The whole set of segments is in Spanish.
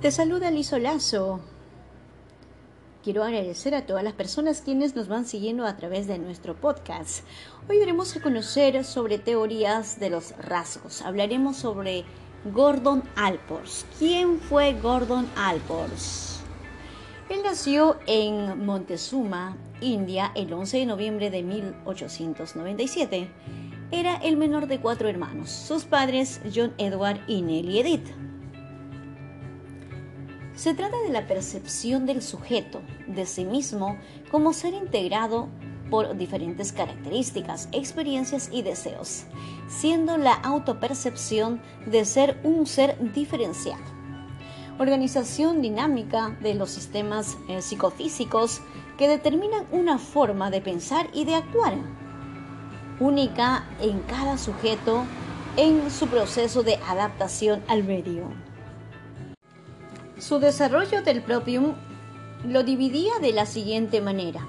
Te saluda Lizo Lazo. Quiero agradecer a todas las personas quienes nos van siguiendo a través de nuestro podcast. Hoy veremos a conocer sobre teorías de los rasgos. Hablaremos sobre Gordon Alpors. ¿Quién fue Gordon Alpors? Él nació en Montezuma, India, el 11 de noviembre de 1897. Era el menor de cuatro hermanos, sus padres John Edward y Nellie Edith. Se trata de la percepción del sujeto de sí mismo como ser integrado por diferentes características, experiencias y deseos, siendo la autopercepción de ser un ser diferenciado. Organización dinámica de los sistemas eh, psicofísicos que determinan una forma de pensar y de actuar, única en cada sujeto en su proceso de adaptación al medio. Su desarrollo del propio lo dividía de la siguiente manera.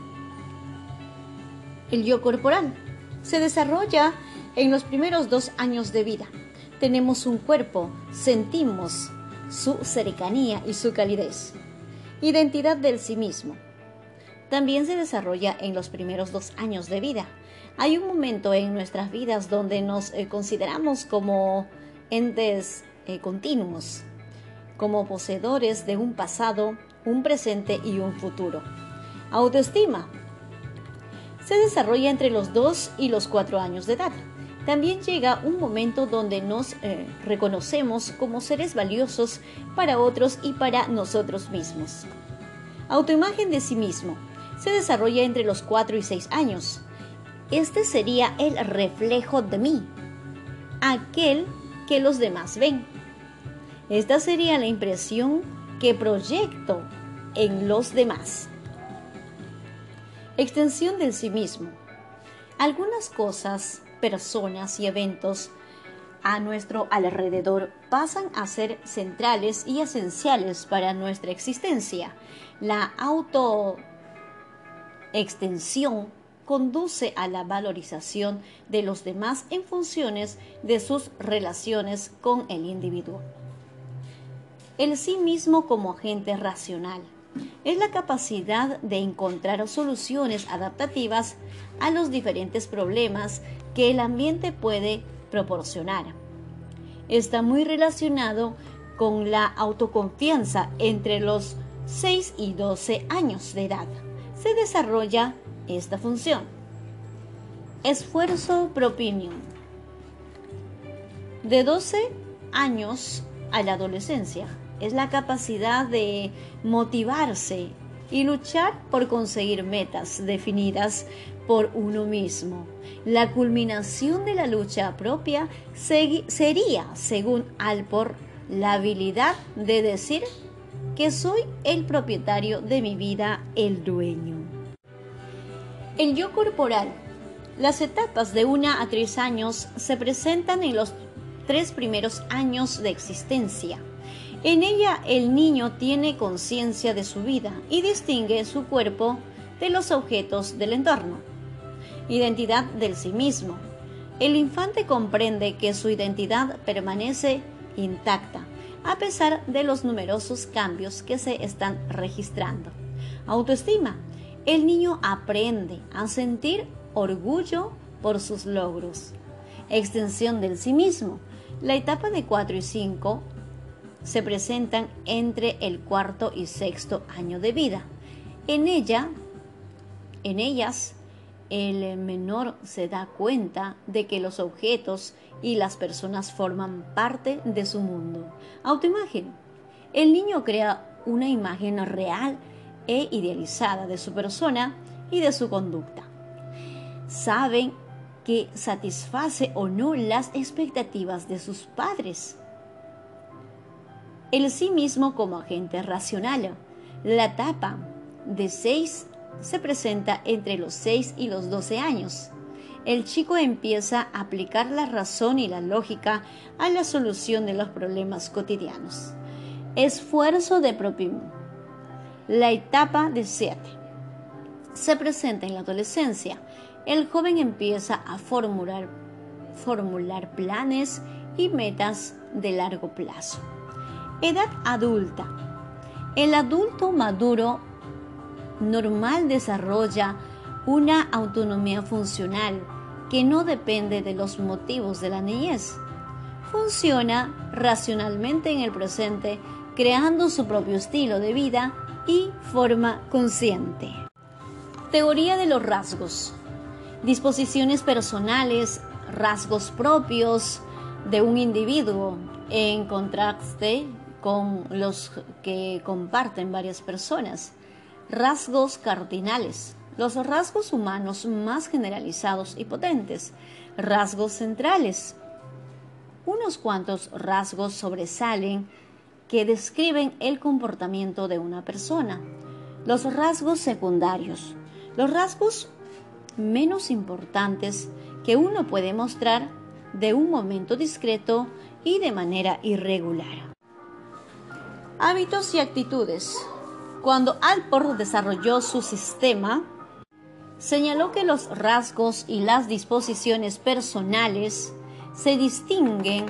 El yo corporal se desarrolla en los primeros dos años de vida. Tenemos un cuerpo, sentimos su cercanía y su calidez. Identidad del sí mismo. También se desarrolla en los primeros dos años de vida. Hay un momento en nuestras vidas donde nos eh, consideramos como entes eh, continuos, como poseedores de un pasado, un presente y un futuro. Autoestima se desarrolla entre los 2 y los 4 años de edad. También llega un momento donde nos eh, reconocemos como seres valiosos para otros y para nosotros mismos. Autoimagen de sí mismo se desarrolla entre los 4 y 6 años. Este sería el reflejo de mí, aquel que los demás ven. Esta sería la impresión que proyecto en los demás. Extensión del sí mismo. Algunas cosas, personas y eventos a nuestro alrededor pasan a ser centrales y esenciales para nuestra existencia. La autoextensión conduce a la valorización de los demás en funciones de sus relaciones con el individuo. El sí mismo como agente racional es la capacidad de encontrar soluciones adaptativas a los diferentes problemas que el ambiente puede proporcionar. Está muy relacionado con la autoconfianza entre los 6 y 12 años de edad. Se desarrolla esta función. Esfuerzo propinio. De 12 años a la adolescencia es la capacidad de motivarse y luchar por conseguir metas definidas por uno mismo. La culminación de la lucha propia sería, según Alpor, la habilidad de decir que soy el propietario de mi vida, el dueño. El yo corporal. Las etapas de una a tres años se presentan en los tres primeros años de existencia en ella el niño tiene conciencia de su vida y distingue su cuerpo de los objetos del entorno. Identidad del sí mismo. El infante comprende que su identidad permanece intacta a pesar de los numerosos cambios que se están registrando. Autoestima. El niño aprende a sentir orgullo por sus logros. Extensión del sí mismo. La etapa de 4 y 5 se presentan entre el cuarto y sexto año de vida. En ella, en ellas, el menor se da cuenta de que los objetos y las personas forman parte de su mundo. Autoimagen. El niño crea una imagen real e idealizada de su persona y de su conducta. Saben que satisface o no las expectativas de sus padres el sí mismo como agente racional. La etapa de 6 se presenta entre los 6 y los 12 años. El chico empieza a aplicar la razón y la lógica a la solución de los problemas cotidianos. Esfuerzo de propio. La etapa de 7 se presenta en la adolescencia. El joven empieza a formular, formular planes y metas de largo plazo Edad adulta. El adulto maduro normal desarrolla una autonomía funcional que no depende de los motivos de la niñez. Funciona racionalmente en el presente, creando su propio estilo de vida y forma consciente. Teoría de los rasgos. Disposiciones personales, rasgos propios de un individuo en contraste con los que comparten varias personas. Rasgos cardinales. Los rasgos humanos más generalizados y potentes. Rasgos centrales. Unos cuantos rasgos sobresalen que describen el comportamiento de una persona. Los rasgos secundarios. Los rasgos menos importantes que uno puede mostrar de un momento discreto y de manera irregular. Hábitos y actitudes. Cuando Alport desarrolló su sistema, señaló que los rasgos y las disposiciones personales se distinguen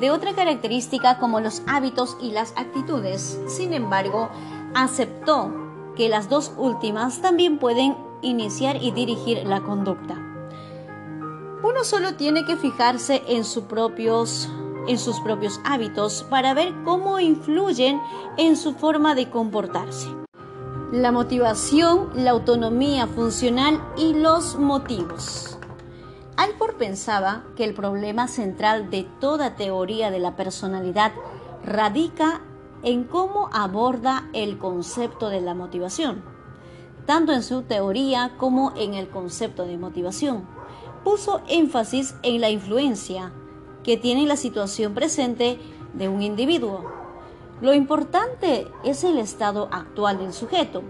de otra característica como los hábitos y las actitudes. Sin embargo, aceptó que las dos últimas también pueden iniciar y dirigir la conducta. Uno solo tiene que fijarse en, sus propios, en sus propios hábitos para ver cómo influyen en su forma de comportarse la motivación, la autonomía funcional y los motivos. Alport pensaba que el problema central de toda teoría de la personalidad radica en cómo aborda el concepto de la motivación, tanto en su teoría como en el concepto de motivación. Puso énfasis en la influencia que tiene la situación presente de un individuo lo importante es el estado actual del sujeto,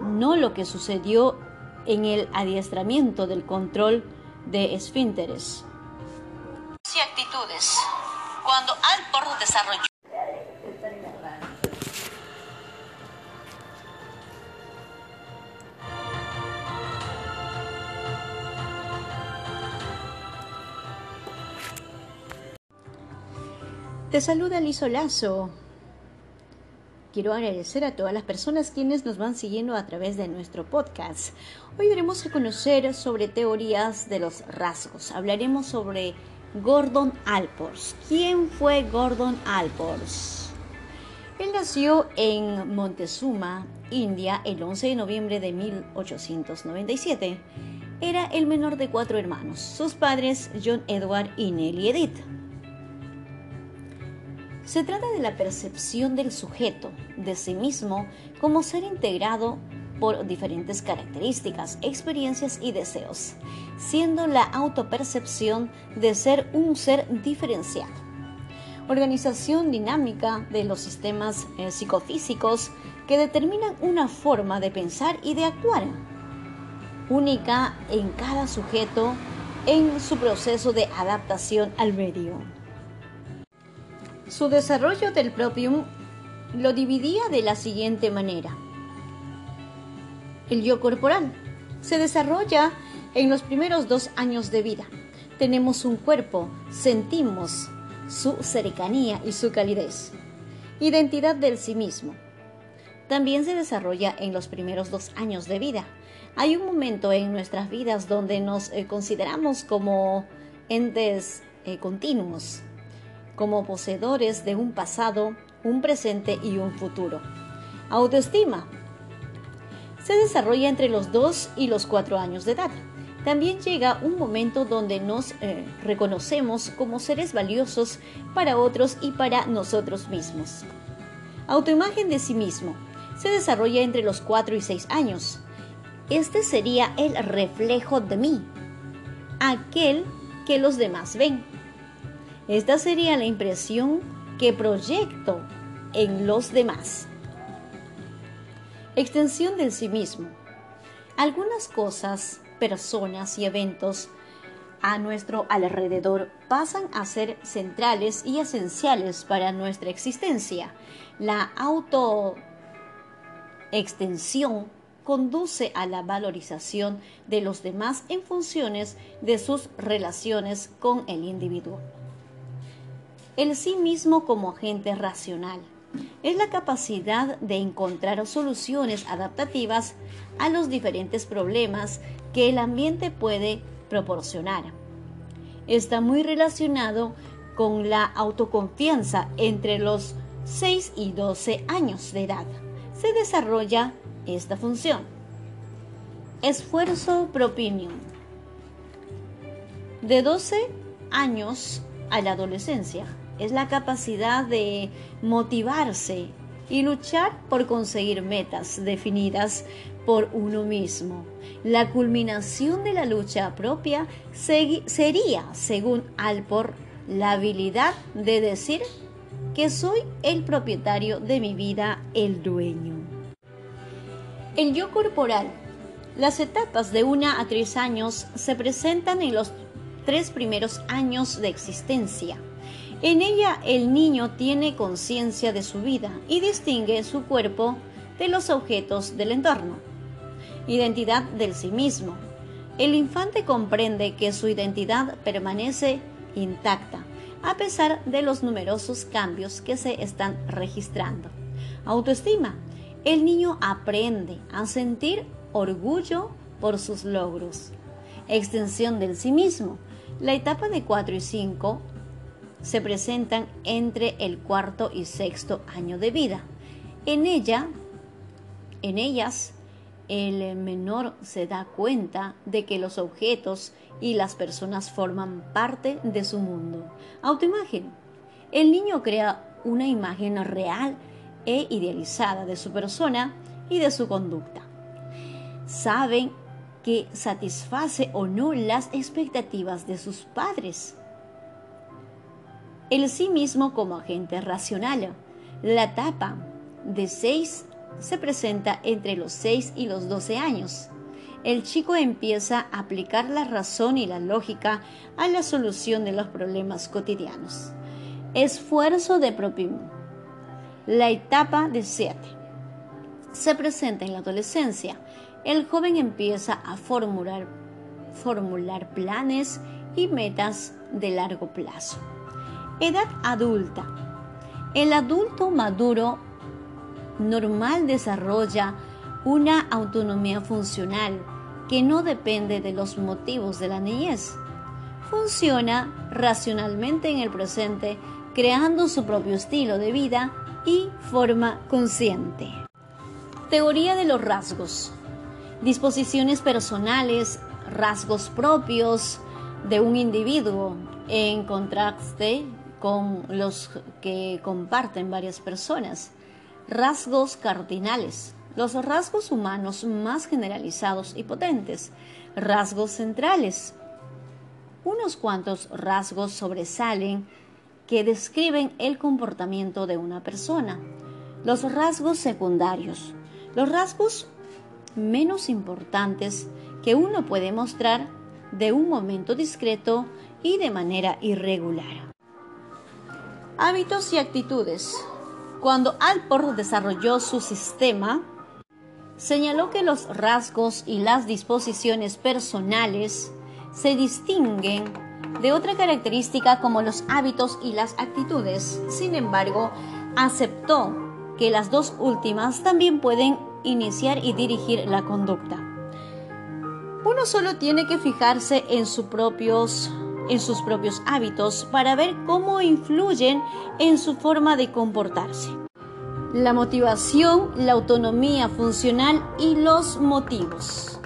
no lo que sucedió en el adiestramiento del control de esfínteres. Y actitudes. Cuando Alport desarrolló Te saluda Lizo Lazo. Quiero agradecer a todas las personas quienes nos van siguiendo a través de nuestro podcast. Hoy veremos a conocer sobre teorías de los rasgos. Hablaremos sobre Gordon Alpors. ¿Quién fue Gordon Alpors? Él nació en Montezuma, India, el 11 de noviembre de 1897. Era el menor de cuatro hermanos, sus padres John Edward y Nellie Edith. Se trata de la percepción del sujeto de sí mismo como ser integrado por diferentes características, experiencias y deseos, siendo la autopercepción de ser un ser diferenciado. Organización dinámica de los sistemas eh, psicofísicos que determinan una forma de pensar y de actuar, única en cada sujeto en su proceso de adaptación al medio. Su desarrollo del propium lo dividía de la siguiente manera. El yo corporal se desarrolla en los primeros dos años de vida. Tenemos un cuerpo, sentimos su cercanía y su calidez. Identidad del sí mismo. También se desarrolla en los primeros dos años de vida. Hay un momento en nuestras vidas donde nos eh, consideramos como entes eh, continuos, como poseedores de un pasado, un presente y un futuro. Autoestima. Se desarrolla entre los 2 y los 4 años de edad. También llega un momento donde nos eh, reconocemos como seres valiosos para otros y para nosotros mismos. Autoimagen de sí mismo. Se desarrolla entre los 4 y 6 años. Este sería el reflejo de mí, aquel que los demás ven. Esta sería la impresión que proyecto en los demás. Extensión del sí mismo. Algunas cosas, personas y eventos a nuestro alrededor pasan a ser centrales y esenciales para nuestra existencia. La autoextensión conduce a la valorización de los demás en funciones de sus relaciones con el individuo. El sí mismo como agente racional es la capacidad de encontrar soluciones adaptativas a los diferentes problemas que el ambiente puede proporcionar. Está muy relacionado con la autoconfianza entre los 6 y 12 años de edad. Se desarrolla esta función. Esfuerzo propinio. De 12 años a la adolescencia es la capacidad de motivarse y luchar por conseguir metas definidas por uno mismo. La culminación de la lucha propia sería, según Alpor, la habilidad de decir que soy el propietario de mi vida, el dueño. El yo corporal. Las etapas de una a tres años se presentan en los tres primeros años de existencia. En ella el niño tiene conciencia de su vida y distingue su cuerpo de los objetos del entorno. Identidad del sí mismo. El infante comprende que su identidad permanece intacta a pesar de los numerosos cambios que se están registrando. Autoestima. El niño aprende a sentir orgullo por sus logros. Extensión del sí mismo. La etapa de 4 y 5 se presentan entre el cuarto y sexto año de vida. En ella, en ellas, el menor se da cuenta de que los objetos y las personas forman parte de su mundo. Autoimagen. El niño crea una imagen real e idealizada de su persona y de su conducta. Saben que satisface o no las expectativas de sus padres. El sí mismo como agente racional. La etapa de 6 se presenta entre los 6 y los 12 años. El chico empieza a aplicar la razón y la lógica a la solución de los problemas cotidianos. Esfuerzo de propio. La etapa de 7 se presenta en la adolescencia el joven empieza a formular, formular planes y metas de largo plazo. Edad adulta. El adulto maduro normal desarrolla una autonomía funcional que no depende de los motivos de la niñez. Funciona racionalmente en el presente, creando su propio estilo de vida y forma consciente. Teoría de los rasgos disposiciones personales, rasgos propios de un individuo en contraste con los que comparten varias personas. Rasgos cardinales, los rasgos humanos más generalizados y potentes. Rasgos centrales. Unos cuantos rasgos sobresalen que describen el comportamiento de una persona. Los rasgos secundarios. Los rasgos menos importantes que uno puede mostrar de un momento discreto y de manera irregular. Hábitos y actitudes. Cuando Alport desarrolló su sistema, señaló que los rasgos y las disposiciones personales se distinguen de otra característica como los hábitos y las actitudes. Sin embargo, aceptó que las dos últimas también pueden iniciar y dirigir la conducta. Uno solo tiene que fijarse en, sus propios, en sus propios hábitos para ver cómo influyen en su forma de comportarse. La motivación, la autonomía funcional y los motivos.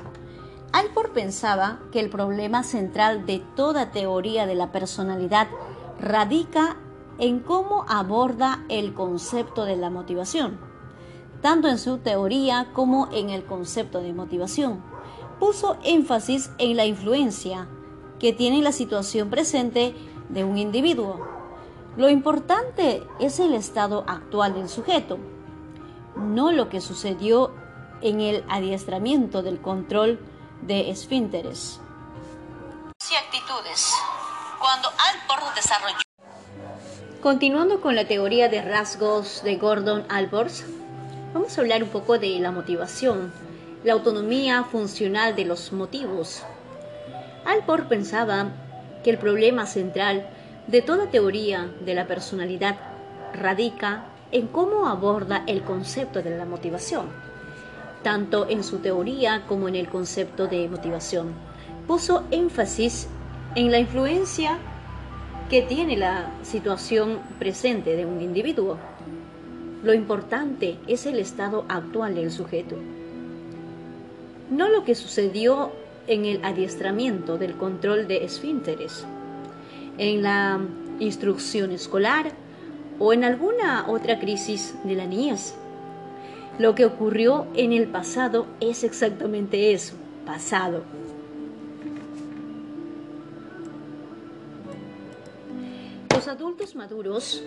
Alport pensaba que el problema central de toda teoría de la personalidad radica en cómo aborda el concepto de la motivación tanto en su teoría como en el concepto de motivación. Puso énfasis en la influencia que tiene la situación presente de un individuo. Lo importante es el estado actual del sujeto, no lo que sucedió en el adiestramiento del control de esfínteres. Y actitudes. Cuando Alport desarrolló. Continuando con la teoría de rasgos de Gordon Alport, Vamos a hablar un poco de la motivación, la autonomía funcional de los motivos. Alport pensaba que el problema central de toda teoría de la personalidad radica en cómo aborda el concepto de la motivación, tanto en su teoría como en el concepto de motivación. Puso énfasis en la influencia que tiene la situación presente de un individuo. Lo importante es el estado actual del sujeto, no lo que sucedió en el adiestramiento del control de esfínteres, en la instrucción escolar o en alguna otra crisis de la niñez. Lo que ocurrió en el pasado es exactamente eso, pasado. Los adultos maduros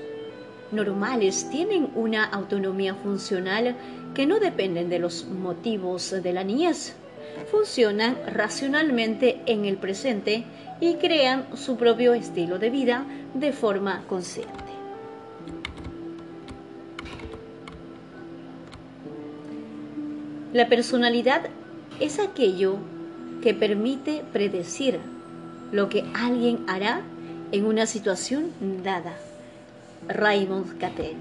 normales tienen una autonomía funcional que no dependen de los motivos de la niñez. Funcionan racionalmente en el presente y crean su propio estilo de vida de forma consciente. La personalidad es aquello que permite predecir lo que alguien hará en una situación dada. Raymond Cattell.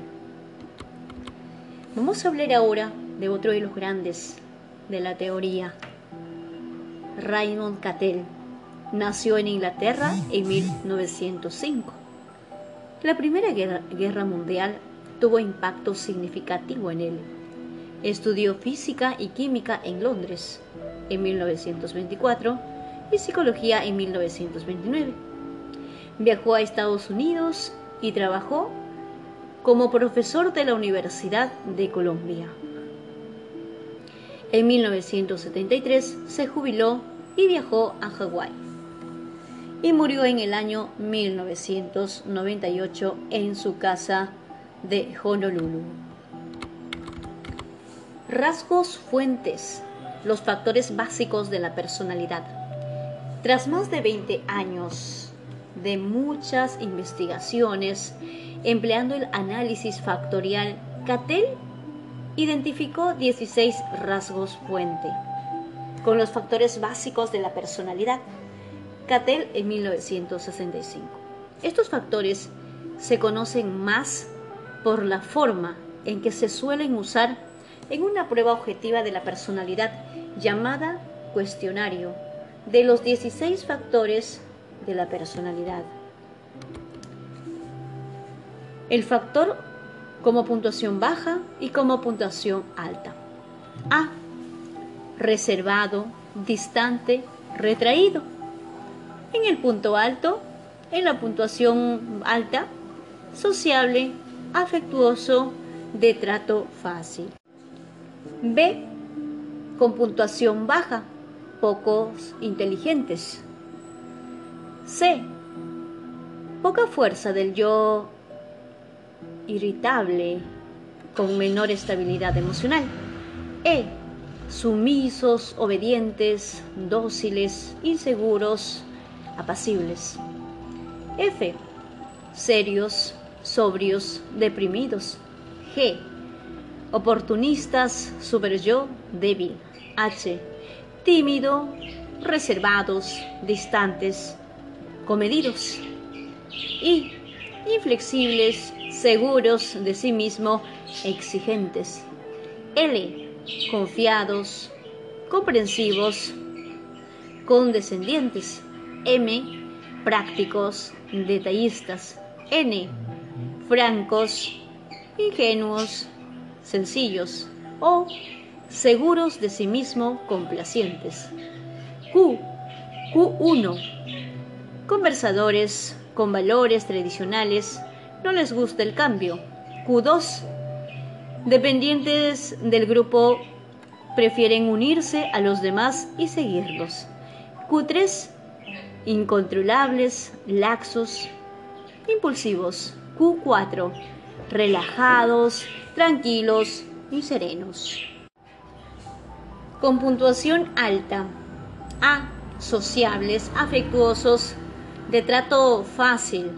Vamos a hablar ahora de otro de los grandes de la teoría. Raymond Cattell nació en Inglaterra en 1905. La Primera Guerra, Mundial tuvo impacto significativo en él. Estudió física y química en Londres en 1924 y psicología en 1929. Viajó a Estados Unidos y trabajó como profesor de la Universidad de Colombia. En 1973 se jubiló y viajó a Hawái. Y murió en el año 1998 en su casa de Honolulu. Rasgos fuentes, los factores básicos de la personalidad. Tras más de 20 años de muchas investigaciones empleando el análisis factorial, Cattell identificó 16 rasgos fuente con los factores básicos de la personalidad. Cattell en 1965. Estos factores se conocen más por la forma en que se suelen usar en una prueba objetiva de la personalidad llamada cuestionario de los 16 factores de la personalidad. El factor como puntuación baja y como puntuación alta. A. Reservado, distante, retraído. En el punto alto, en la puntuación alta, sociable, afectuoso, de trato fácil. B. Con puntuación baja, pocos inteligentes, C. Poca fuerza del yo irritable con menor estabilidad emocional. E. Sumisos, obedientes, dóciles, inseguros, apacibles. F. Serios, sobrios, deprimidos. G. Oportunistas, super yo, débil. H. Tímido, reservados, distantes, comedidos y inflexibles, seguros de sí mismo, exigentes. L. Confiados, comprensivos, condescendientes. M. Prácticos, detallistas. N. Francos, ingenuos, sencillos. O. Seguros de sí mismo, complacientes. Q. Q1 Conversadores con valores tradicionales no les gusta el cambio. Q2. Dependientes del grupo prefieren unirse a los demás y seguirlos. Q3. Incontrolables, laxos, impulsivos. Q4. Relajados, tranquilos y serenos. Con puntuación alta. A. Sociables, afectuosos, de trato fácil.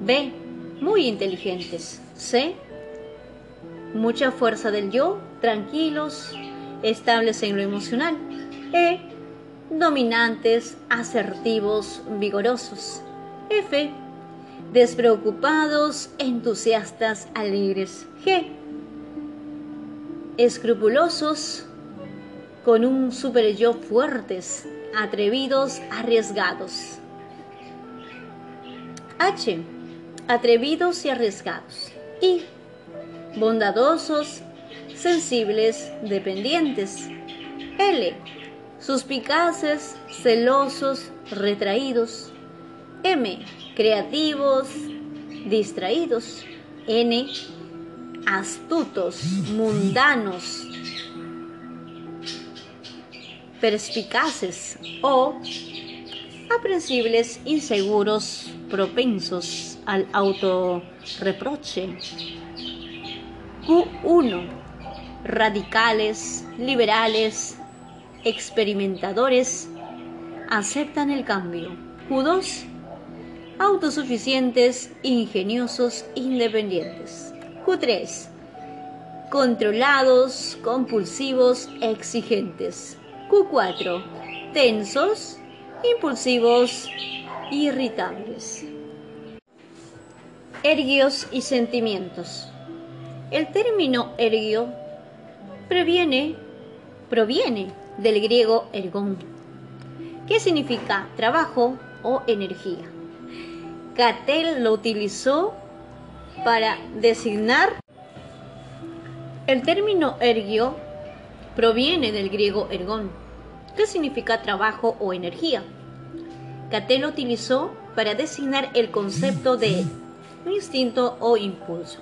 B. Muy inteligentes. C. Mucha fuerza del yo, tranquilos, estables en lo emocional. E. Dominantes, asertivos, vigorosos. F. Despreocupados, entusiastas, alegres. G. Escrupulosos, con un super yo fuertes, atrevidos, arriesgados. H. Atrevidos y arriesgados. I. Bondadosos, sensibles, dependientes. L. Suspicaces, celosos, retraídos. M. Creativos, distraídos. N. Astutos, mundanos, perspicaces o aprensibles, inseguros, propensos al autorreproche. Q1. Radicales, liberales, experimentadores, aceptan el cambio. Q2. Autosuficientes, ingeniosos, independientes. Q3. Controlados, compulsivos, exigentes. Q4. Tensos, impulsivos, irritables. Ergios y sentimientos. El término ergio previene, proviene del griego ergón, que significa trabajo o energía. Catel lo utilizó para designar el término ergio proviene del griego ergón, que significa trabajo o energía. Catel lo utilizó para designar el concepto de instinto o impulso.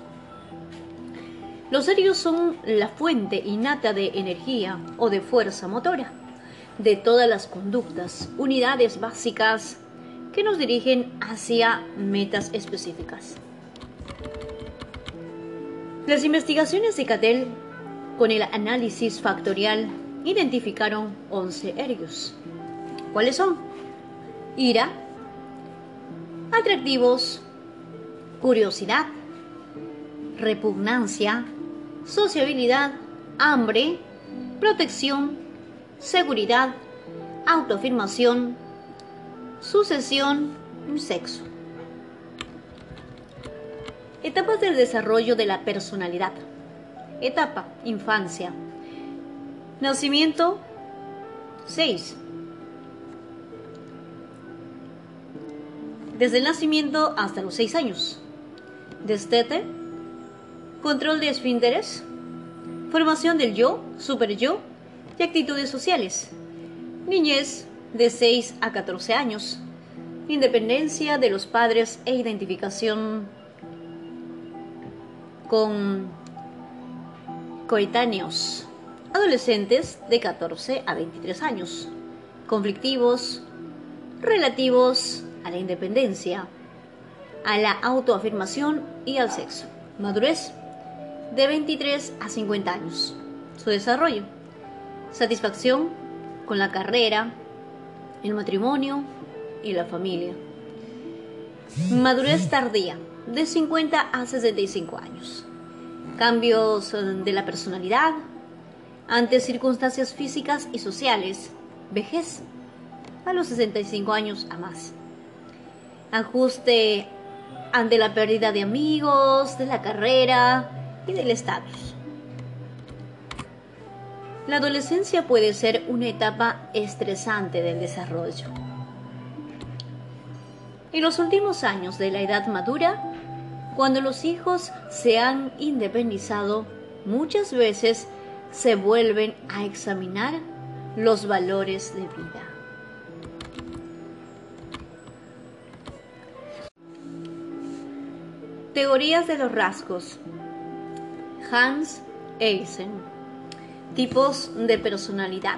Los ergios son la fuente innata de energía o de fuerza motora de todas las conductas, unidades básicas que nos dirigen hacia metas específicas. Las investigaciones de Cattell con el análisis factorial identificaron 11 ergios. ¿Cuáles son? Ira, atractivos, curiosidad, repugnancia, sociabilidad, hambre, protección, seguridad, autoafirmación, sucesión, sexo. Etapas del desarrollo de la personalidad. Etapa, infancia. Nacimiento, 6. Desde el nacimiento hasta los 6 años. Destete, control de esfínteres, formación del yo, super yo y actitudes sociales. Niñez, de 6 a 14 años. Independencia de los padres e identificación con coetáneos. Adolescentes de 14 a 23 años. Conflictivos, relativos a la independencia, a la autoafirmación y al sexo. Madurez de 23 a 50 años. Su desarrollo. Satisfacción con la carrera, el matrimonio y la familia. Madurez tardía, de 50 a 65 años. Cambios eh, de la personalidad ante circunstancias físicas y sociales. Vejez, a los 65 años a más. Ajuste ante la pérdida de amigos, de la carrera y del estatus. La adolescencia puede ser una etapa estresante del desarrollo. En los últimos años de la edad madura, cuando los hijos se han independizado, muchas veces se vuelven a examinar los valores de vida. Teorías de los rasgos. Hans Eysen. Tipos de personalidad.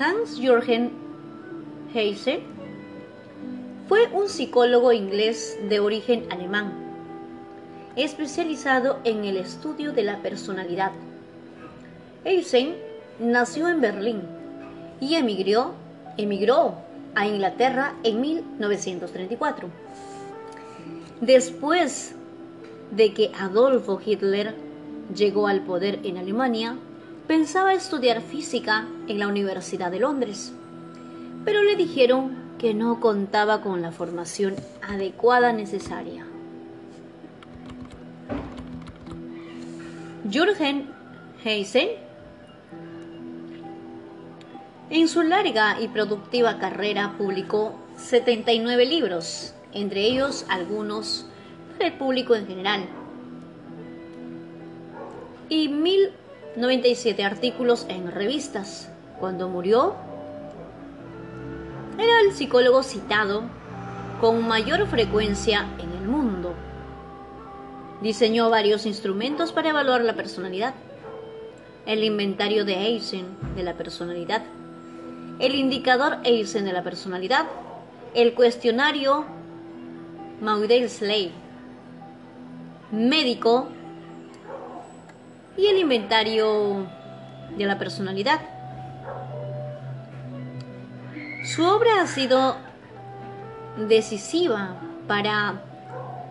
Hans Jürgen Eysen fue un psicólogo inglés de origen alemán, especializado en el estudio de la personalidad. Eysen nació en Berlín y emigró a Inglaterra en 1934. Después de que Adolfo Hitler llegó al poder en Alemania, pensaba estudiar física en la Universidad de Londres, pero le dijeron que no contaba con la formación adecuada necesaria. Jürgen Heisen, en su larga y productiva carrera publicó 79 libros, entre ellos algunos para el público en general, y 1097 artículos en revistas. Cuando murió, era el psicólogo citado con mayor frecuencia en el mundo. Diseñó varios instrumentos para evaluar la personalidad. El inventario de Eisen de la personalidad, el indicador Eisen de la personalidad, el cuestionario Maudsley médico y el inventario de la personalidad. Su obra ha sido decisiva para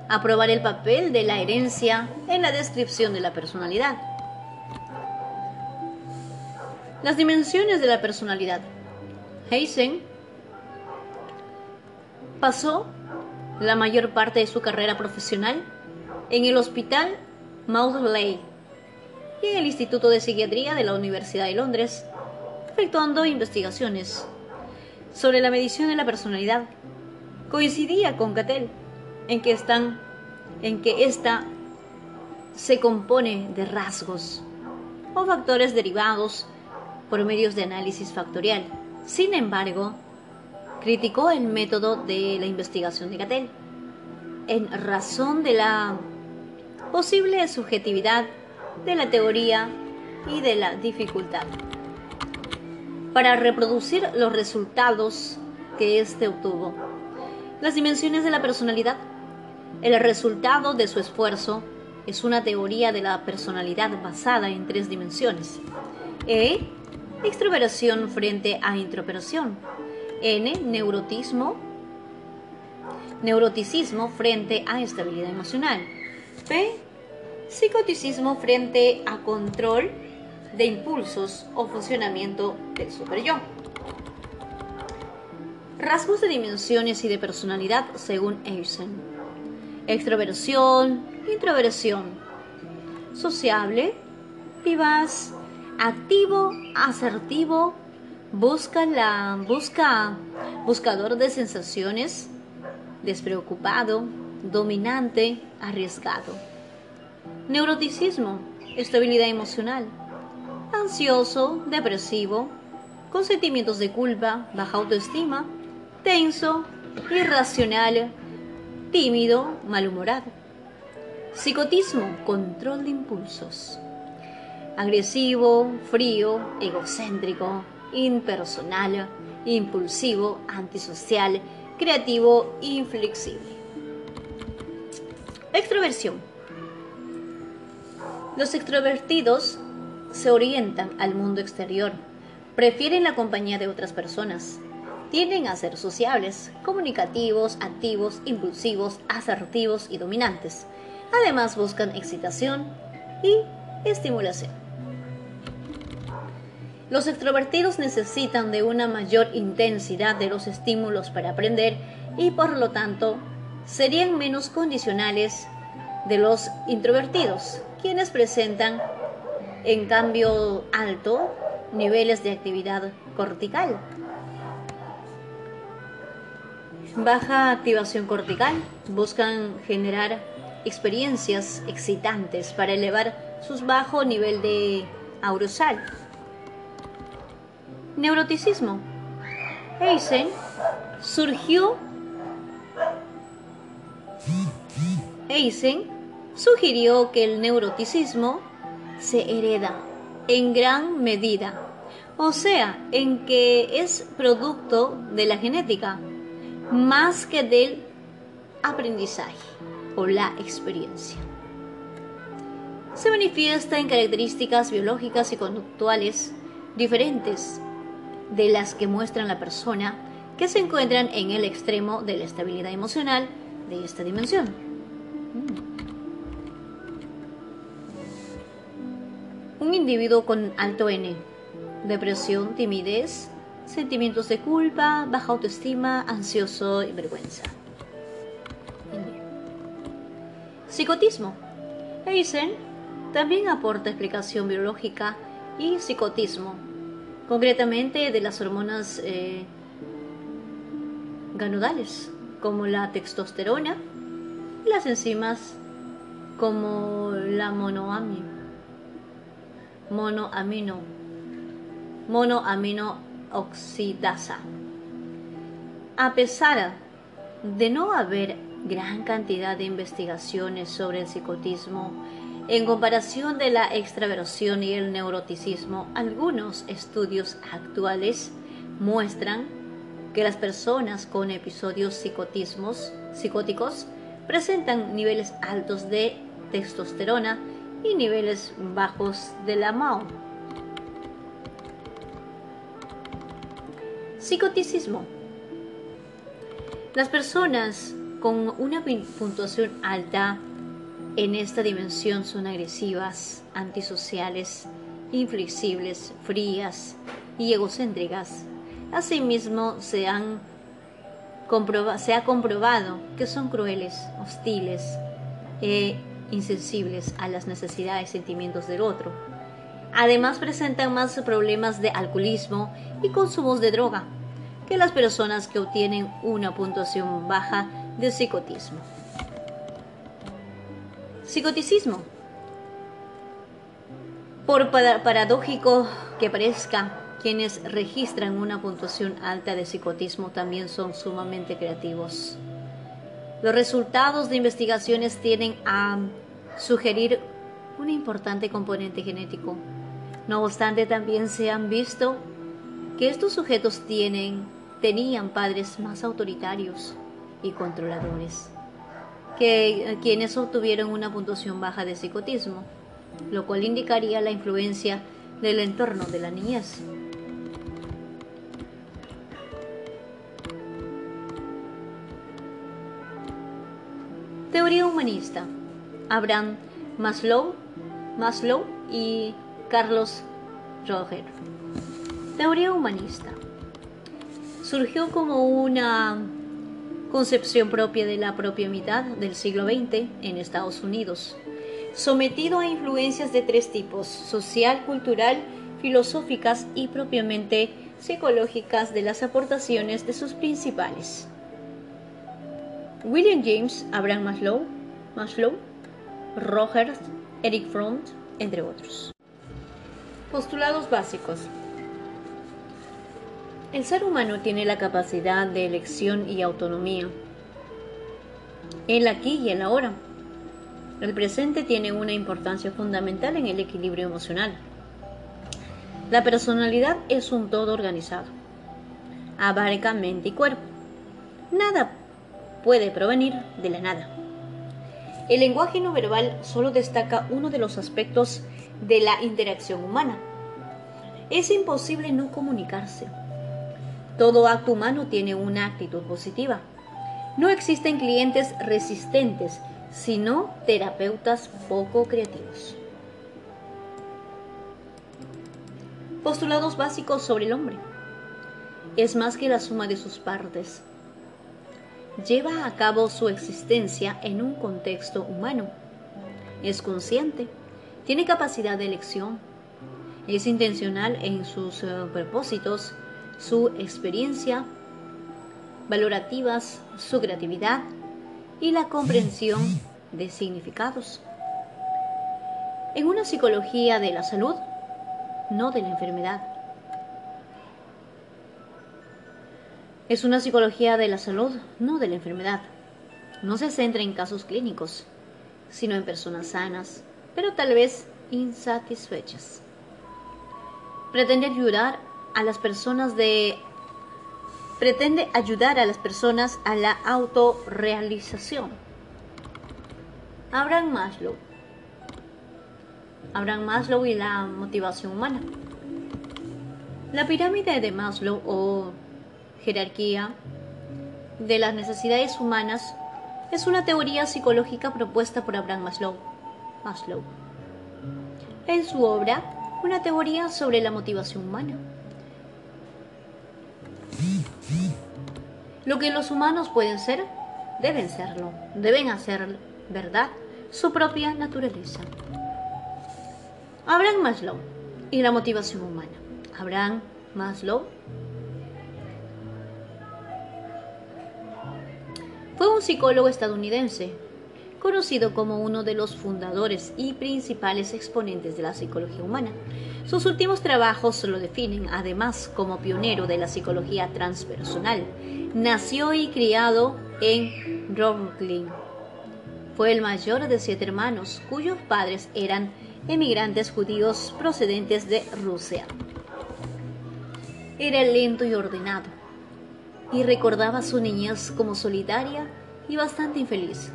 aprobar el papel de la herencia en la descripción de la personalidad. Las dimensiones de la personalidad. Heisen pasó la mayor parte de su carrera profesional en el Hospital Maudsley y en el Instituto de Psiquiatría de la Universidad de Londres, efectuando investigaciones sobre la medición de la personalidad. Coincidía con Cattell en que están en que ésta se compone de rasgos o factores derivados por medios de análisis factorial. Sin embargo, criticó el método de la investigación de Cattell en razón de la posible subjetividad de la teoría y de la dificultad. Para reproducir los resultados que éste obtuvo, las dimensiones de la personalidad, el resultado de su esfuerzo es una teoría de la personalidad basada en tres dimensiones. E, extroversión frente a introversión. N, neurotismo, neuroticismo frente a estabilidad emocional. P, psicoticismo frente a control de impulsos o funcionamiento del superyo. Rasgos de dimensiones y de personalidad según Eisen. Extroversión, introversión. Sociable, vivaz, activo, asertivo, busca la busca buscador de sensaciones, despreocupado, dominante, arriesgado. Neuroticismo, estabilidad emocional. Ansioso, depresivo, con sentimientos de culpa, baja autoestima, tenso, irracional, tímido, malhumorado. Psicotismo, control de impulsos. Agresivo, frío, egocéntrico, impersonal, impulsivo, antisocial, creativo, inflexible. Extroversión. Los extrovertidos se orientan al mundo exterior, prefieren la compañía de otras personas, tienden a ser sociables, comunicativos, activos, impulsivos, asertivos y dominantes. Además buscan excitación y estimulación. Los extrovertidos necesitan de una mayor intensidad de los estímulos para aprender y por lo tanto serían menos condicionales de los introvertidos, quienes presentan en cambio alto niveles de actividad cortical. Baja activación cortical, buscan generar experiencias excitantes para elevar su bajo nivel de aurosal. Neuroticismo. Eisen surgió Eisen sugirió que el neuroticismo se hereda en gran medida, o sea, en que es producto de la genética más que del aprendizaje o la experiencia. Se manifiesta en características biológicas y conductuales diferentes de las que muestran la persona que se encuentran en el extremo de la estabilidad emocional de esta dimensión. Un individuo con alto N, depresión, timidez, sentimientos de culpa, baja autoestima, ansioso y vergüenza. Psicotismo. Eisen también aporta explicación biológica y psicotismo, concretamente de las hormonas eh, ganodales, como la testosterona, y las enzimas como la monoamino, monoamino, monoamino oxidasa. A pesar de no haber gran cantidad de investigaciones sobre el psicotismo, en comparación de la extraversión y el neuroticismo, algunos estudios actuales muestran que las personas con episodios psicóticos presentan niveles altos de testosterona y niveles bajos de la MAO. Psicoticismo. Las personas con una puntuación alta en esta dimensión son agresivas, antisociales, inflexibles, frías y egocéntricas. Asimismo, se, se ha comprobado que son crueles, hostiles e insensibles a las necesidades y sentimientos del otro. Además, presentan más problemas de alcoholismo y consumos de droga que las personas que obtienen una puntuación baja de psicotismo. Psicoticismo. Por paradójico que parezca, quienes registran una puntuación alta de psicotismo también son sumamente creativos. Los resultados de investigaciones tienden a sugerir un importante componente genético. No obstante, también se han visto que estos sujetos tienen, tenían padres más autoritarios y controladores que eh, quienes obtuvieron una puntuación baja de psicotismo, lo cual indicaría la influencia del entorno de la niñez. Teoría humanista. Abraham Maslow, Maslow y Carlos Roger. Teoría humanista. Surgió como una concepción propia de la propia mitad del siglo XX en Estados Unidos, sometido a influencias de tres tipos, social, cultural, filosóficas y propiamente psicológicas de las aportaciones de sus principales. William James, Abraham Maslow, Maslow, Roger, Eric Fromm, entre otros. Postulados básicos. El ser humano tiene la capacidad de elección y autonomía. El aquí y el ahora. El presente tiene una importancia fundamental en el equilibrio emocional. La personalidad es un todo organizado. Abarca mente y cuerpo. Nada puede provenir de la nada. El lenguaje no verbal solo destaca uno de los aspectos de la interacción humana. Es imposible no comunicarse todo acto humano tiene una actitud positiva. No existen clientes resistentes, sino terapeutas poco creativos. Postulados básicos sobre el hombre. Es más que la suma de sus partes. Lleva a cabo su existencia en un contexto humano. Es consciente. Tiene capacidad de elección. Es intencional en sus eh, propósitos su experiencia, valorativas, su creatividad y la comprensión de significados. En una psicología de la salud, no de la enfermedad. Es una psicología de la salud, no de la enfermedad. No se centra en casos clínicos, sino en personas sanas, pero tal vez insatisfechas. Pretende ayudar a las personas de pretende ayudar a las personas a la autorrealización. Abraham Maslow. Abraham Maslow y la motivación humana. La pirámide de Maslow o jerarquía de las necesidades humanas es una teoría psicológica propuesta por Abraham Maslow. Maslow. En su obra, Una teoría sobre la motivación humana Lo que los humanos pueden ser, deben serlo, deben hacer verdad su propia naturaleza. Abraham Maslow y la motivación humana. Abraham Maslow fue un psicólogo estadounidense, conocido como uno de los fundadores y principales exponentes de la psicología humana. Sus últimos trabajos lo definen además como pionero de la psicología transpersonal. Nació y criado en Brooklyn. Fue el mayor de siete hermanos cuyos padres eran emigrantes judíos procedentes de Rusia. Era lento y ordenado, y recordaba su niñez como solitaria y bastante infeliz.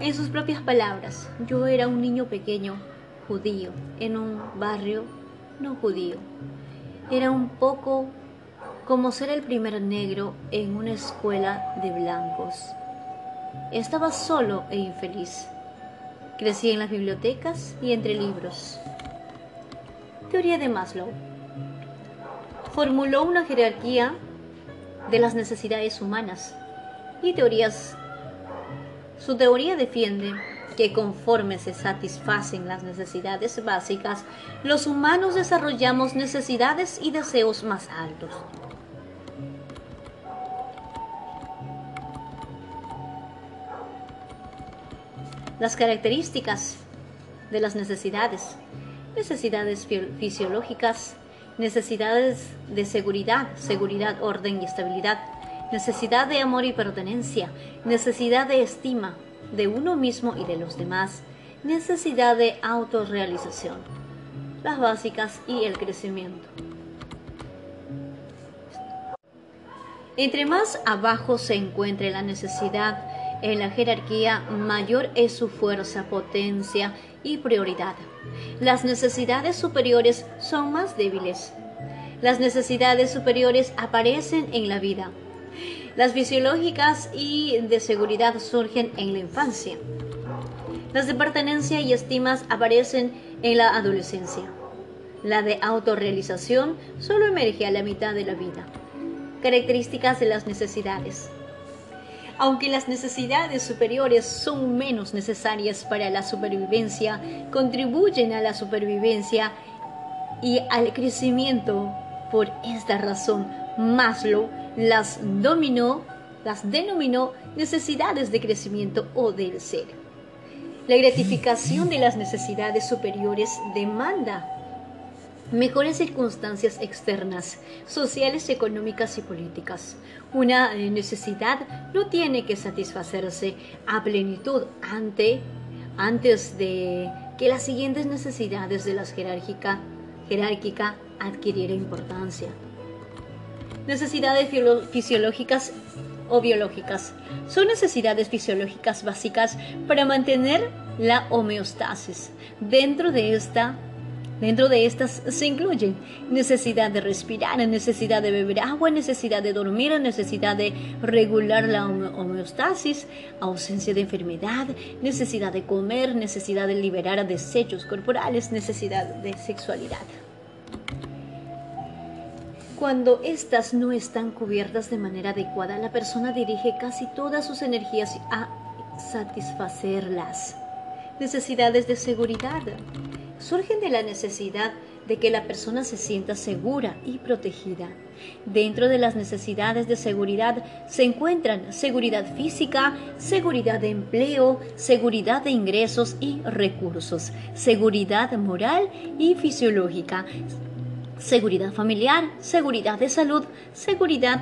En sus propias palabras, yo era un niño pequeño, judío, en un barrio no judío. Era un poco como ser el primer negro en una escuela de blancos. Estaba solo e infeliz. Crecí en las bibliotecas y entre libros. Teoría de Maslow. Formuló una jerarquía de las necesidades humanas y teorías. Su teoría defiende que conforme se satisfacen las necesidades básicas, los humanos desarrollamos necesidades y deseos más altos. Las características de las necesidades. Necesidades fisiológicas, necesidades de seguridad, seguridad, orden y estabilidad, necesidad de amor y pertenencia, necesidad de estima de uno mismo y de los demás, necesidad de autorrealización, las básicas y el crecimiento. Entre más abajo se encuentre la necesidad en la jerarquía, mayor es su fuerza, potencia y prioridad. Las necesidades superiores son más débiles. Las necesidades superiores aparecen en la vida. Las fisiológicas y de seguridad surgen en la infancia. Las de pertenencia y estimas aparecen en la adolescencia. La de autorrealización solo emerge a la mitad de la vida. Características de las necesidades. Aunque las necesidades superiores son menos necesarias para la supervivencia, contribuyen a la supervivencia y al crecimiento. Por esta razón, Maslow las dominó, las denominó necesidades de crecimiento o del ser. La gratificación de las necesidades superiores demanda mejores circunstancias externas, sociales, económicas y políticas. Una eh, necesidad no tiene que satisfacerse a plenitud ante, antes de que las siguientes necesidades de las jerárquica, jerárquica adquiriera importancia. Necesidades fisiológicas o biológicas. Son necesidades fisiológicas básicas para mantener la homeostasis. Dentro de esta Dentro de estas se incluyen necesidad de respirar, necesidad de beber agua, necesidad de dormir, necesidad de regular la homeostasis, ausencia de enfermedad, necesidad de comer, necesidad de liberar desechos corporales, necesidad de sexualidad. Cuando estas no están cubiertas de manera adecuada, la persona dirige casi todas sus energías a satisfacerlas. Necesidades de seguridad surgen de la necesidad de que la persona se sienta segura y protegida. Dentro de las necesidades de seguridad se encuentran seguridad física, seguridad de empleo, seguridad de ingresos y recursos, seguridad moral y fisiológica, seguridad familiar, seguridad de salud, seguridad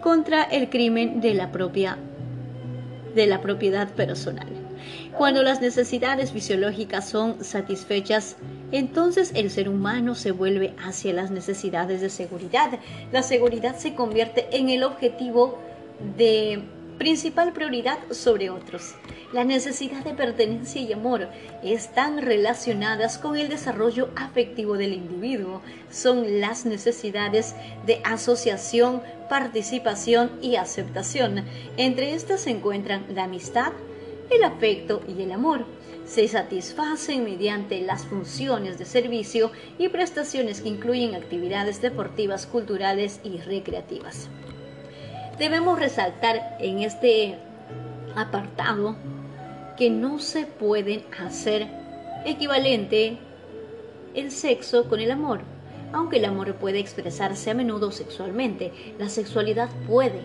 contra el crimen de la propia de la propiedad personal. Cuando las necesidades fisiológicas son satisfechas, entonces el ser humano se vuelve hacia las necesidades de seguridad. La seguridad se convierte en el objetivo de principal prioridad sobre otros. La necesidad de pertenencia y amor están relacionadas con el desarrollo afectivo del individuo. Son las necesidades de asociación, participación y aceptación. Entre estas se encuentran la amistad, el afecto y el amor. Se satisfacen mediante las funciones de servicio y prestaciones que incluyen actividades deportivas, culturales y recreativas. Debemos resaltar en este apartado que no se pueden hacer equivalente el sexo con el amor. Aunque el amor puede expresarse a menudo sexualmente, la sexualidad puede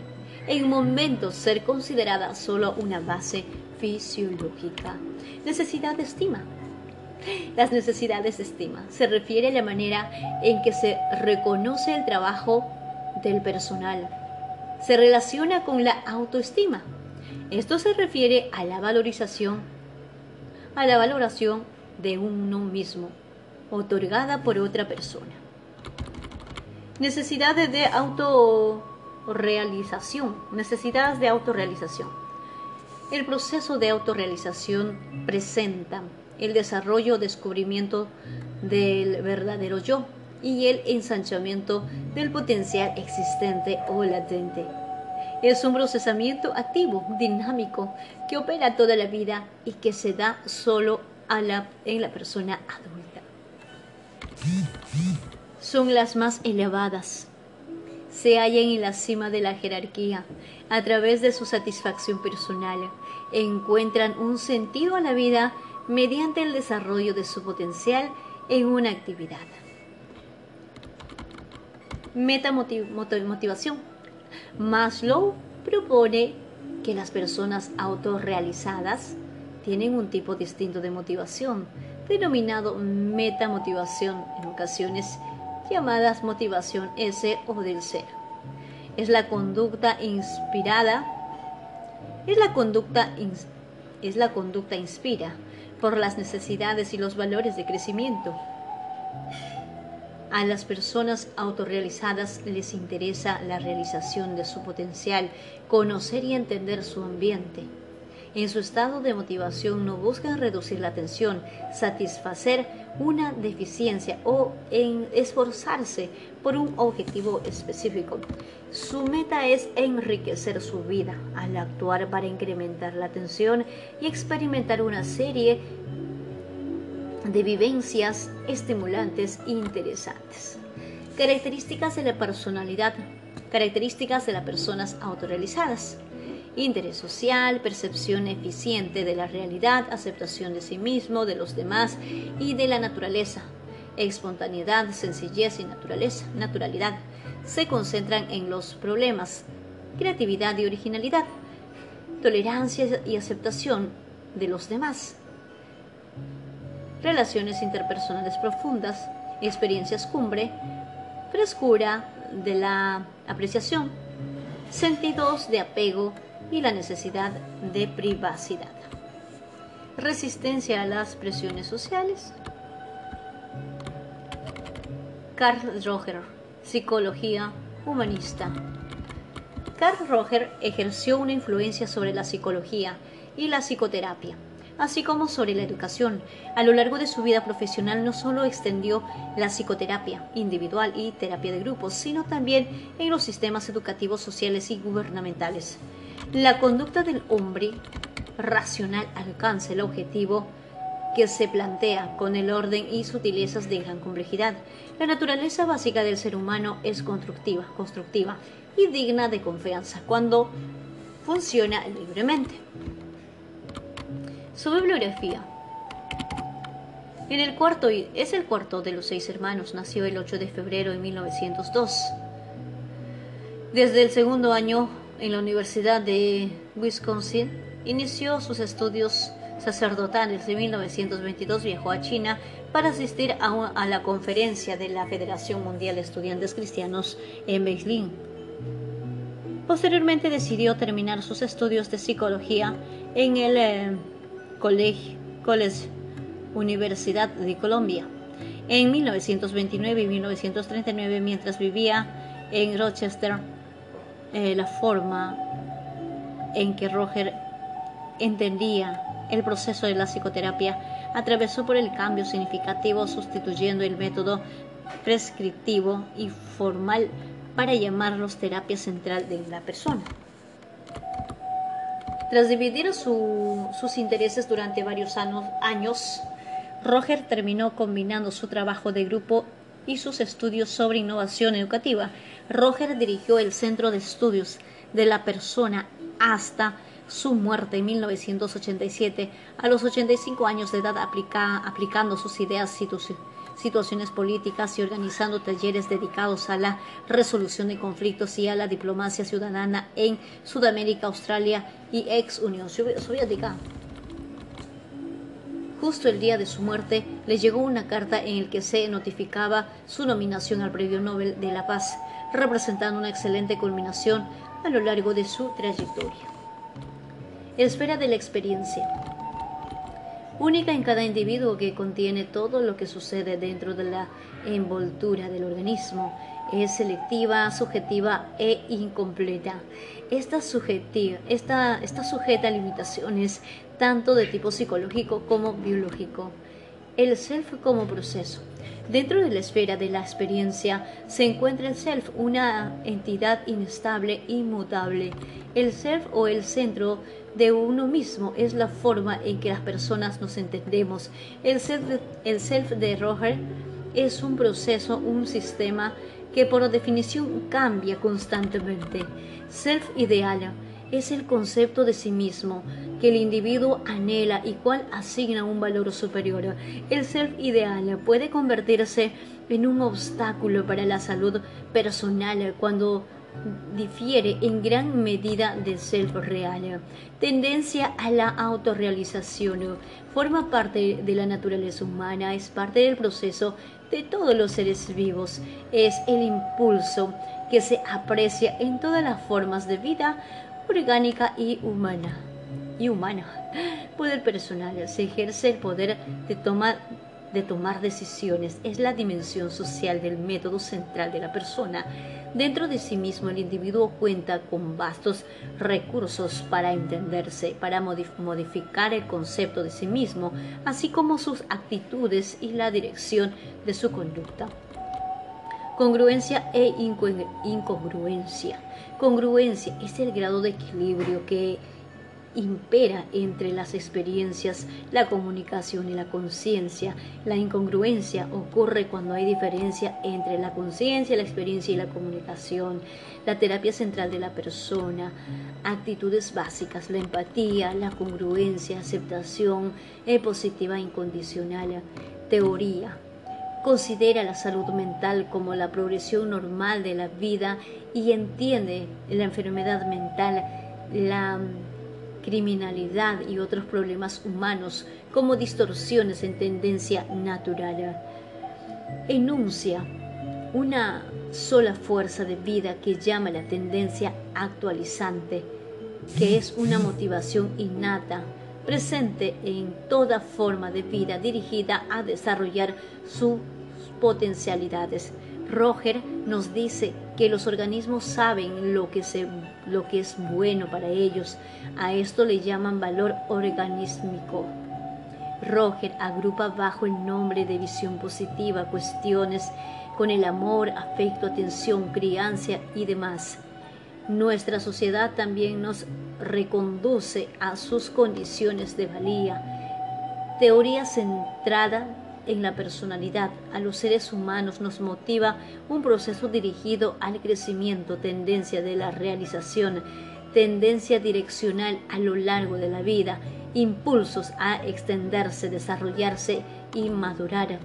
en momentos ser considerada solo una base fisiológica. Necesidad de estima. Las necesidades de estima se refiere a la manera en que se reconoce el trabajo del personal. Se relaciona con la autoestima. Esto se refiere a la valorización, a la valoración de uno mismo, otorgada por otra persona. Necesidades de autorrealización, necesidades de autorrealización. El proceso de autorrealización presenta el desarrollo o descubrimiento del verdadero yo y el ensanchamiento del potencial existente o latente. Es un procesamiento activo, dinámico, que opera toda la vida y que se da solo a la, en la persona adulta. Son las más elevadas. Se hallan en la cima de la jerarquía. A través de su satisfacción personal, encuentran un sentido a la vida mediante el desarrollo de su potencial en una actividad. Meta motivación. Maslow propone que las personas autorrealizadas tienen un tipo distinto de motivación, denominado metamotivación, en ocasiones llamadas motivación S o del ser. Es la conducta inspirada, es la conducta, es la conducta inspira por las necesidades y los valores de crecimiento. A las personas autorrealizadas les interesa la realización de su potencial, conocer y entender su ambiente. En su estado de motivación no buscan reducir la tensión, satisfacer una deficiencia o en esforzarse por un objetivo específico. Su meta es enriquecer su vida al actuar para incrementar la atención y experimentar una serie de vivencias estimulantes e interesantes. Características de la personalidad, características de las personas autorrealizadas. Interés social, percepción eficiente de la realidad, aceptación de sí mismo, de los demás y de la naturaleza. Espontaneidad, sencillez y naturaleza, naturalidad se concentran en los problemas. Creatividad y originalidad. Tolerancia y aceptación de los demás relaciones interpersonales profundas, experiencias cumbre, frescura de la apreciación, sentidos de apego y la necesidad de privacidad. Resistencia a las presiones sociales. Carl Roger, Psicología Humanista. Carl Roger ejerció una influencia sobre la psicología y la psicoterapia así como sobre la educación. A lo largo de su vida profesional no solo extendió la psicoterapia individual y terapia de grupos, sino también en los sistemas educativos, sociales y gubernamentales. La conducta del hombre racional alcanza el objetivo que se plantea con el orden y sutilezas de gran complejidad. La naturaleza básica del ser humano es constructiva, constructiva y digna de confianza cuando funciona libremente. Su bibliografía. En el cuarto, es el cuarto de los seis hermanos, nació el 8 de febrero de 1902. Desde el segundo año en la Universidad de Wisconsin, inició sus estudios sacerdotales. En 1922 viajó a China para asistir a, a la conferencia de la Federación Mundial de Estudiantes Cristianos en Beijing. Posteriormente decidió terminar sus estudios de psicología en el eh, College, College Universidad de Colombia en 1929 y 1939 mientras vivía en Rochester. Eh, la forma en que Roger entendía el proceso de la psicoterapia atravesó por el cambio significativo sustituyendo el método prescriptivo y formal para llamarlos terapia central de la persona. Tras dividir sus intereses durante varios años, Roger terminó combinando su trabajo de grupo y sus estudios sobre innovación educativa. Roger dirigió el Centro de Estudios de la persona hasta su muerte en 1987 a los 85 años de edad aplicando sus ideas situaciones políticas y organizando talleres dedicados a la resolución de conflictos y a la diplomacia ciudadana en Sudamérica, Australia y ex Unión Soviética. Justo el día de su muerte le llegó una carta en la que se notificaba su nominación al Premio Nobel de la Paz, representando una excelente culminación a lo largo de su trayectoria. Esfera de la experiencia. Única en cada individuo que contiene todo lo que sucede dentro de la envoltura del organismo. Es selectiva, subjetiva e incompleta. Esta, subjetiva, esta, está sujeta a limitaciones tanto de tipo psicológico como biológico. El self como proceso. Dentro de la esfera de la experiencia se encuentra el self, una entidad inestable, inmutable. El self o el centro de uno mismo es la forma en que las personas nos entendemos. El self de, el self de Roger es un proceso, un sistema que por definición cambia constantemente. Self ideal es el concepto de sí mismo que el individuo anhela y cual asigna un valor superior. El self ideal puede convertirse en un obstáculo para la salud personal cuando difiere en gran medida del self real. Tendencia a la autorrealización forma parte de la naturaleza humana, es parte del proceso de todos los seres vivos, es el impulso que se aprecia en todas las formas de vida orgánica y humana. Y humana. Poder personal. Se ejerce el poder de tomar, de tomar decisiones. Es la dimensión social del método central de la persona. Dentro de sí mismo el individuo cuenta con vastos recursos para entenderse, para modificar el concepto de sí mismo, así como sus actitudes y la dirección de su conducta. Congruencia e incongruencia. Congruencia es el grado de equilibrio que impera entre las experiencias, la comunicación y la conciencia. La incongruencia ocurre cuando hay diferencia entre la conciencia, la experiencia y la comunicación. La terapia central de la persona, actitudes básicas, la empatía, la congruencia, aceptación, positiva incondicional, teoría, considera la salud mental como la progresión normal de la vida y entiende la enfermedad mental, la criminalidad y otros problemas humanos como distorsiones en tendencia natural. Enuncia una sola fuerza de vida que llama la tendencia actualizante, que es una motivación innata presente en toda forma de vida dirigida a desarrollar sus potencialidades. Roger nos dice que los organismos saben lo que, lo que es bueno para ellos. A esto le llaman valor organísmico. Roger agrupa bajo el nombre de visión positiva cuestiones con el amor, afecto, atención, crianza y demás. Nuestra sociedad también nos reconduce a sus condiciones de valía. Teoría centrada en la personalidad, a los seres humanos nos motiva un proceso dirigido al crecimiento, tendencia de la realización, tendencia direccional a lo largo de la vida, impulsos a extenderse, desarrollarse y madurar.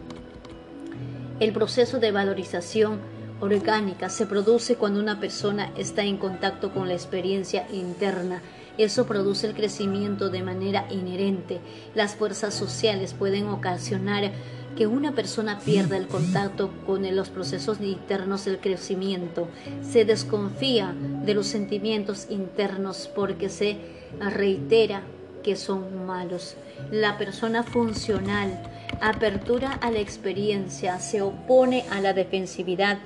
El proceso de valorización orgánica se produce cuando una persona está en contacto con la experiencia interna. Eso produce el crecimiento de manera inherente. Las fuerzas sociales pueden ocasionar que una persona pierda el contacto con los procesos internos del crecimiento. Se desconfía de los sentimientos internos porque se reitera que son malos. La persona funcional, apertura a la experiencia, se opone a la defensividad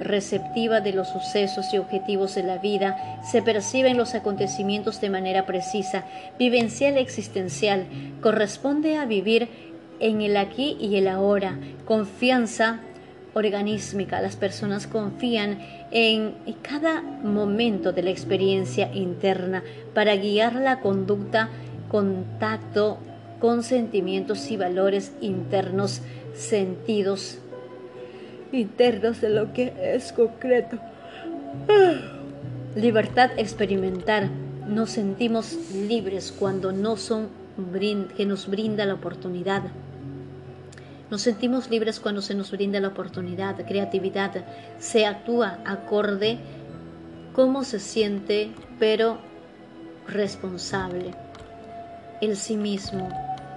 receptiva de los sucesos y objetivos de la vida, se perciben los acontecimientos de manera precisa, vivencial existencial, corresponde a vivir en el aquí y el ahora, confianza organísmica. Las personas confían en cada momento de la experiencia interna para guiar la conducta, contacto con sentimientos y valores internos, sentidos internos de lo que es concreto. Libertad experimentar. Nos sentimos libres cuando no son que nos brinda la oportunidad. Nos sentimos libres cuando se nos brinda la oportunidad, creatividad, se actúa acorde cómo se siente, pero responsable. El sí mismo,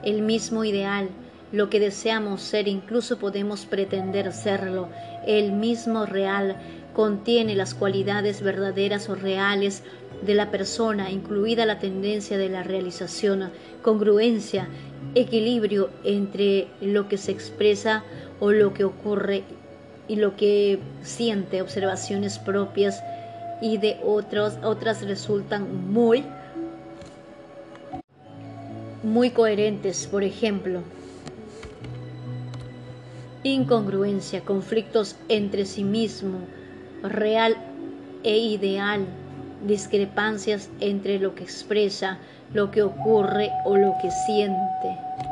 el mismo ideal, lo que deseamos ser, incluso podemos pretender serlo, el mismo real, contiene las cualidades verdaderas o reales de la persona, incluida la tendencia de la realización, congruencia, equilibrio entre lo que se expresa o lo que ocurre y lo que siente, observaciones propias y de otros, otras resultan muy muy coherentes, por ejemplo, incongruencia, conflictos entre sí mismo, real e ideal, discrepancias entre lo que expresa, lo que ocurre o lo que siente.